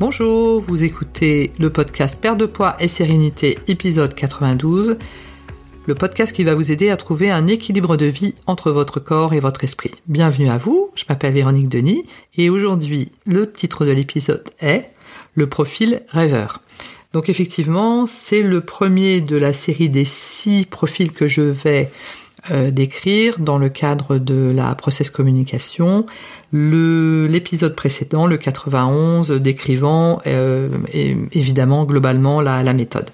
Bonjour, vous écoutez le podcast Perte de poids et sérénité, épisode 92, le podcast qui va vous aider à trouver un équilibre de vie entre votre corps et votre esprit. Bienvenue à vous, je m'appelle Véronique Denis et aujourd'hui le titre de l'épisode est Le profil rêveur. Donc effectivement, c'est le premier de la série des six profils que je vais euh, décrire dans le cadre de la process communication. L'épisode précédent, le 91, décrivant euh, évidemment globalement la, la méthode.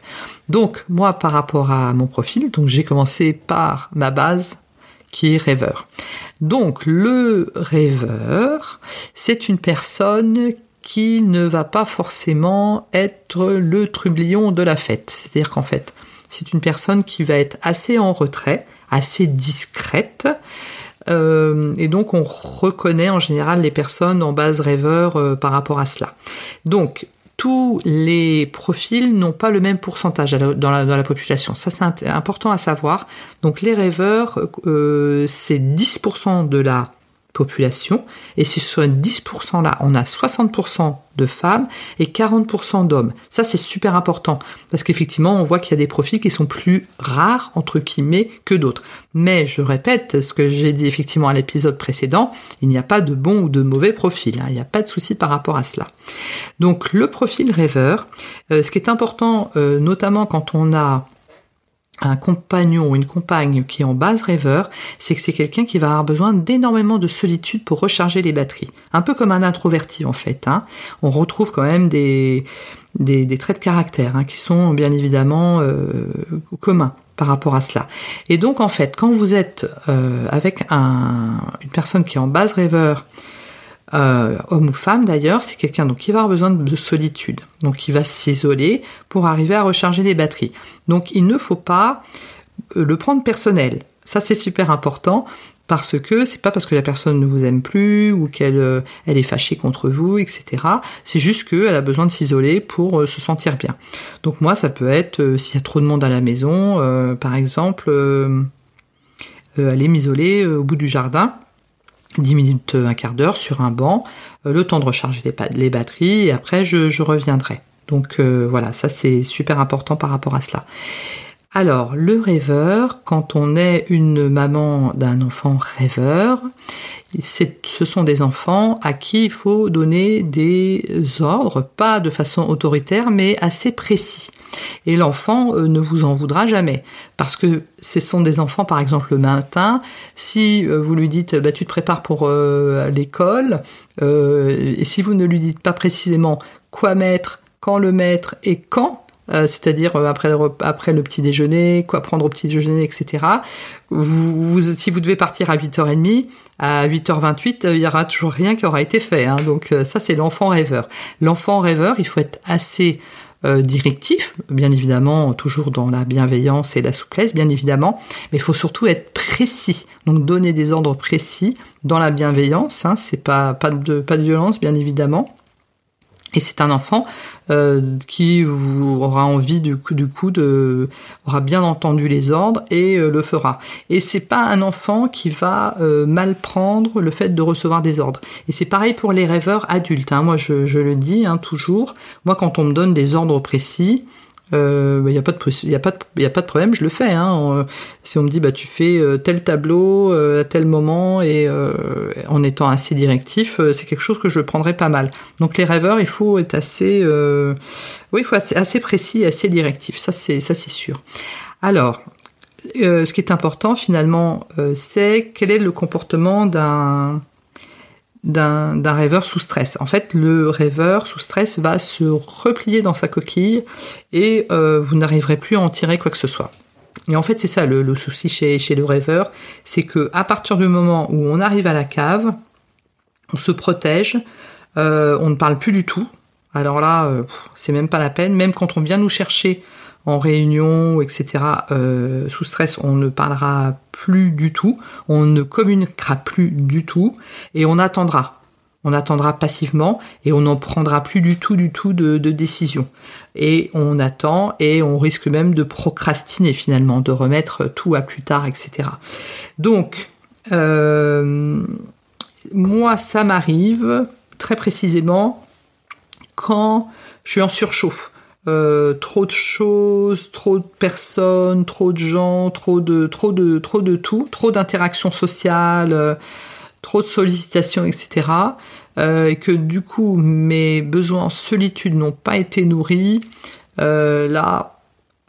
Donc moi par rapport à mon profil, donc j'ai commencé par ma base qui est rêveur. Donc le rêveur, c'est une personne qui ne va pas forcément être le trublion de la fête. C'est-à-dire qu'en fait, c'est une personne qui va être assez en retrait, assez discrète, euh, et donc on reconnaît en général les personnes en base rêveur euh, par rapport à cela. Donc tous les profils n'ont pas le même pourcentage dans la, population. Ça, c'est important à savoir. Donc, les rêveurs, euh, c'est 10% de la population. Et si sur 10% là, on a 60% de femmes et 40% d'hommes. Ça, c'est super important parce qu'effectivement, on voit qu'il y a des profils qui sont plus rares, entre guillemets, que d'autres. Mais je répète ce que j'ai dit effectivement à l'épisode précédent, il n'y a pas de bon ou de mauvais profil. Hein. il n'y a pas de souci par rapport à cela. Donc, le profil rêveur, euh, ce qui est important, euh, notamment quand on a un compagnon ou une compagne qui est en base rêveur, c'est que c'est quelqu'un qui va avoir besoin d'énormément de solitude pour recharger les batteries. Un peu comme un introverti en fait. Hein. On retrouve quand même des, des, traits de caractère hein, qui sont bien évidemment euh, communs par rapport à cela. Et donc en fait, quand vous êtes euh, avec un, une personne qui est en base rêveur, euh, homme ou femme d'ailleurs, c'est quelqu'un donc qui va avoir besoin de solitude, donc qui va s'isoler pour arriver à recharger les batteries. Donc il ne faut pas euh, le prendre personnel. Ça c'est super important parce que c'est pas parce que la personne ne vous aime plus ou qu'elle euh, est fâchée contre vous, etc. C'est juste qu'elle a besoin de s'isoler pour se sentir bien. Donc moi ça peut être s'il y a trop de monde à la maison, par exemple, aller m'isoler au bout du jardin 10 minutes, un quart d'heure sur un banc, euh, le temps de recharger les, batteries et après je, reviendrai. Donc euh, voilà, ça c'est super important par rapport à cela. Alors, le rêveur, quand on est une maman d'un enfant rêveur, ce sont des enfants à qui il faut donner des ordres, pas de façon autoritaire, mais assez précis. Et l'enfant euh, ne vous en voudra jamais. Parce que ce sont des enfants, par exemple, le matin, si euh, vous lui dites bah, tu te prépares pour euh, l'école, et si vous ne lui dites pas précisément quoi mettre, quand le mettre et quand, c'est-à-dire après le, après le petit déjeuner, quoi prendre au petit déjeuner, etc. Vous, si vous devez partir à 8h30, à 8h28, il y aura toujours rien qui aura été fait. Hein. Donc ça, c'est l'enfant rêveur. L'enfant rêveur, il faut être assez euh, directif, bien évidemment, toujours dans la bienveillance et la souplesse, bien évidemment, mais il faut surtout être précis. Donc donner des ordres précis dans la bienveillance, hein, c'est pas, pas, de, pas de violence, bien évidemment, et c'est un enfant euh, qui aura envie du coup, de aura bien entendu les ordres et euh, le fera. Et c'est pas un enfant qui va euh, mal prendre le fait de recevoir des ordres. Et c'est pareil pour les rêveurs adultes. Hein. Moi, je, je, le dis hein, toujours. Moi, quand on me donne des ordres précis, il euh, n'y bah, a pas de y a pas de, y a pas de problème je le fais hein. si on me dit bah tu fais euh, tel tableau euh, à tel moment et en étant assez directif c'est quelque chose que je prendrais pas mal. Donc les rêveurs il faut être assez oui il faut être assez précis assez directif. Ça c'est ça c'est sûr. Alors ce qui est important finalement c'est quel est le comportement d'un d'un rêveur sous stress. En fait, le rêveur sous stress va se replier dans sa coquille et euh, vous n'arriverez plus à en tirer quoi que ce soit. Et en fait, c'est ça le, souci chez, le rêveur, c'est que à partir du moment où on arrive à la cave, on se protège, euh, on ne parle plus du tout. Alors là, euh, c'est même pas la peine. Même quand on vient nous chercher en réunion, etc., euh, sous stress, on ne parlera plus du tout, on ne communiquera plus du tout, et on attendra. On attendra passivement et on n'en prendra plus du tout, du tout de, décision. Et on attend et on risque même de procrastiner finalement, de remettre tout à plus tard, etc. Donc, euh, moi, ça m'arrive très précisément quand je suis en surchauffe. Euh, trop de choses, trop de personnes, trop de gens, trop de trop de trop de tout, trop d'interactions sociales, euh, trop de sollicitations, etc. Euh, et que du coup mes besoins en solitude n'ont pas été nourris. là,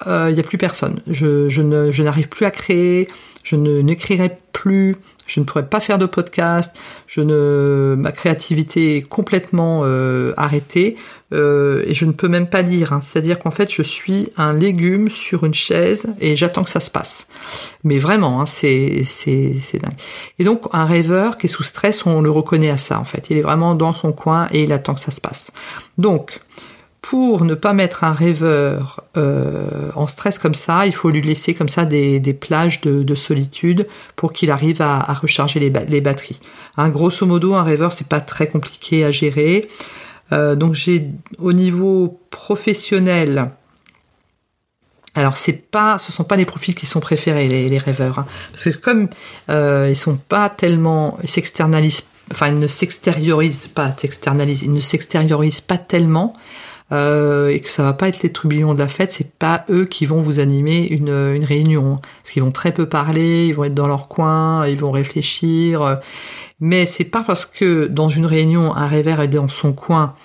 il n'y a plus personne. Je, je ne je n'arrive plus à créer. Je ne n'écrirai plus je ne pourrais pas faire de podcast, je ne, ma créativité est complètement euh, arrêtée euh, et je ne peux même pas lire. Hein. C'est-à-dire qu'en fait, je suis un légume sur une chaise et j'attends que ça se passe. Mais vraiment, hein, c'est c'est c'est dingue. Et donc, un rêveur qui est sous stress, on le reconnaît à ça. En fait, il est vraiment dans son coin et il attend que ça se passe. Donc pour ne pas mettre un rêveur euh, en stress comme ça, il faut lui laisser comme ça des, plages de, solitude pour qu'il arrive à, recharger les, batteries. Hein, grosso modo, un rêveur c'est pas très compliqué à gérer. Euh, donc j'ai au niveau professionnel, alors c'est pas, ce sont pas les profils qui sont préférés les, rêveurs, hein. parce que comme euh, ils sont pas tellement, ils s'externalisent, enfin ils ne s'extériorisent pas, ils ne s'extériorisent pas tellement. Euh, et que ça va pas être les trubillons de la fête, c'est pas eux qui vont vous animer une, une réunion. Parce qu'ils vont très peu parler, ils vont être dans leur coin, ils vont réfléchir. Mais c'est pas parce que dans une réunion, un rêveur est dans son coin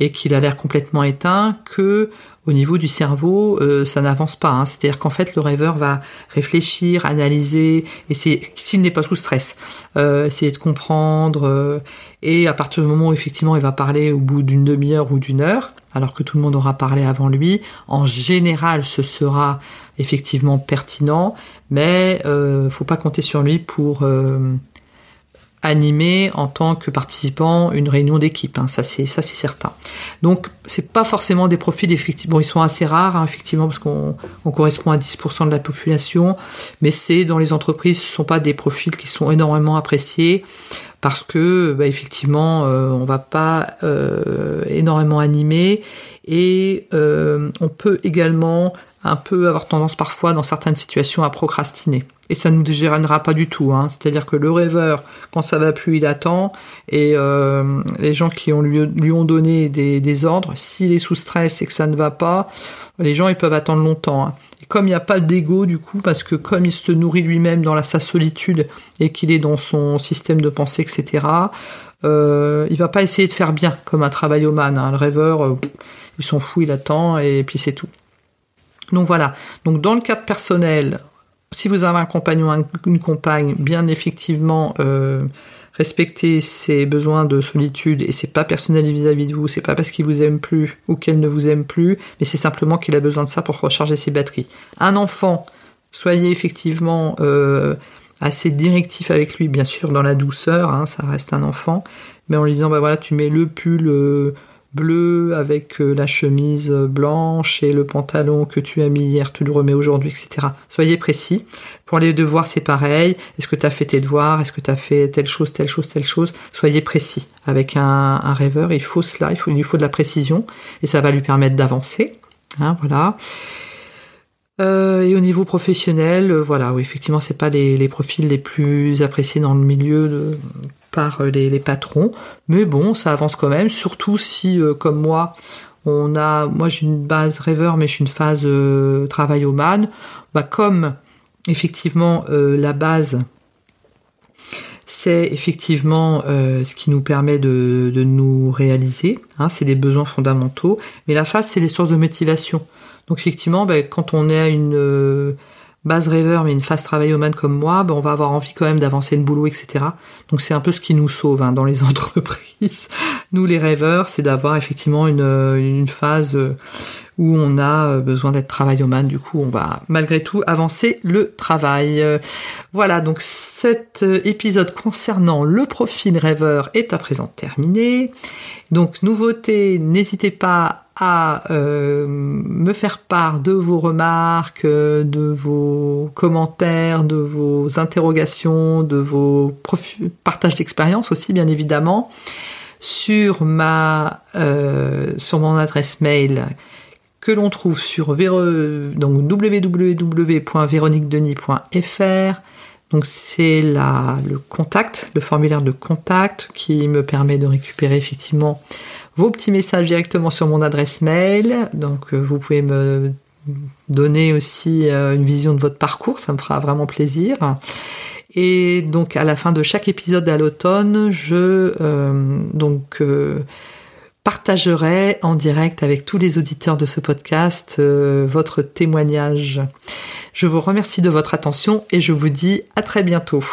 et qu'il a l'air complètement éteint que au niveau du cerveau, euh, ça n'avance pas. Hein. C'est-à-dire qu'en fait, le rêveur va réfléchir, analyser, et c'est s'il n'est pas sous stress, euh, essayer de comprendre. Euh, et à partir du moment où effectivement il va parler au bout d'une demi-heure ou d'une heure, alors que tout le monde aura parlé avant lui. En général, ce sera effectivement pertinent, mais euh, faut pas compter sur lui pour euh, animer en tant que participant une réunion d'équipe. Hein. ça c'est ça c'est certain. Donc c'est pas forcément des profils effectivement, bon, ils sont assez rares hein, effectivement parce qu'on correspond à 10% de la population, mais c'est dans les entreprises, ce sont pas des profils qui sont énormément appréciés parce que bah, effectivement euh, on va pas euh, énormément animer et euh, on peut également un peu avoir tendance parfois dans certaines situations à procrastiner. Et ça ne nous dégénérera pas du tout. Hein. C'est-à-dire que le rêveur, quand ça va plus, il attend. Et euh, les gens qui lui, ont donné des, ordres, s'il est sous stress et que ça ne va pas, les gens ils peuvent attendre longtemps. Hein. Et comme il n'y a pas d'ego du coup, parce que comme il se nourrit lui-même dans sa solitude et qu'il est dans son système de pensée, etc., euh, il va pas essayer de faire bien comme un travail Hein. Le rêveur, euh, il s'en fout, il attend et puis c'est tout. Donc voilà. Donc dans le cadre personnel, si vous avez un compagnon, une compagne, bien effectivement euh, respecter ses besoins de solitude et c'est pas personnel vis-à-vis de vous, c'est pas parce qu'il vous aime plus ou qu'elle ne vous aime plus, mais c'est simplement qu'il a besoin de ça pour recharger ses batteries. Un enfant, soyez effectivement euh, assez directif avec lui, bien sûr dans la douceur, hein, ça reste un enfant, mais en lui disant bah voilà tu mets le pull euh, bleu avec euh, la chemise blanche et le pantalon que tu as mis hier, tu le remets aujourd'hui, etc. Soyez précis. Pour les devoirs, c'est pareil. Est-ce que tu as fait tes devoirs? Est-ce que tu as fait telle chose, telle chose, telle chose? Soyez précis. Avec un, rêveur, il faut cela, il, faut, lui faut de la précision et ça va lui permettre d'avancer. Hein, voilà. Euh, et au niveau professionnel, euh, voilà, oui, effectivement, c'est pas les, les, profils les plus appréciés dans le milieu de, par euh, les, patrons. Mais bon, ça avance quand même, surtout si, euh, comme moi, on a, moi j'ai une base rêveur, mais je suis une phase euh, travail au man. Bah, comme effectivement la base, c'est effectivement ce qui nous permet de, nous réaliser. Hein, c'est des besoins fondamentaux. Mais la phase, c'est les sources de motivation. Donc effectivement, bah, quand on est à une base rêveur mais une phase man comme moi, ben on va avoir envie quand même d'avancer le boulot, etc. Donc c'est un peu ce qui nous sauve hein, dans les entreprises. Nous les rêveurs, c'est d'avoir effectivement une, une phase euh, où on a euh, besoin d'être travailloman. Du coup, on va malgré tout avancer le travail. Euh, voilà, donc cet épisode concernant le profil rêveur est à présent terminé. Donc nouveauté, n'hésitez pas à euh, me faire part de vos remarques, de vos commentaires, de vos interrogations, de vos partages d'expérience aussi bien évidemment sur ma euh, sur mon adresse mail que l'on trouve sur www.véroniquedenis.fr donc c'est le contact, le formulaire de contact qui me permet de récupérer effectivement vos petits messages directement sur mon adresse mail. Donc vous pouvez me donner aussi une vision de votre parcours, ça me fera vraiment plaisir. Et donc à la fin de chaque épisode à l'automne, je donc partagerai en direct avec tous les auditeurs de ce podcast votre témoignage. Je vous remercie de votre attention et je vous dis à très bientôt.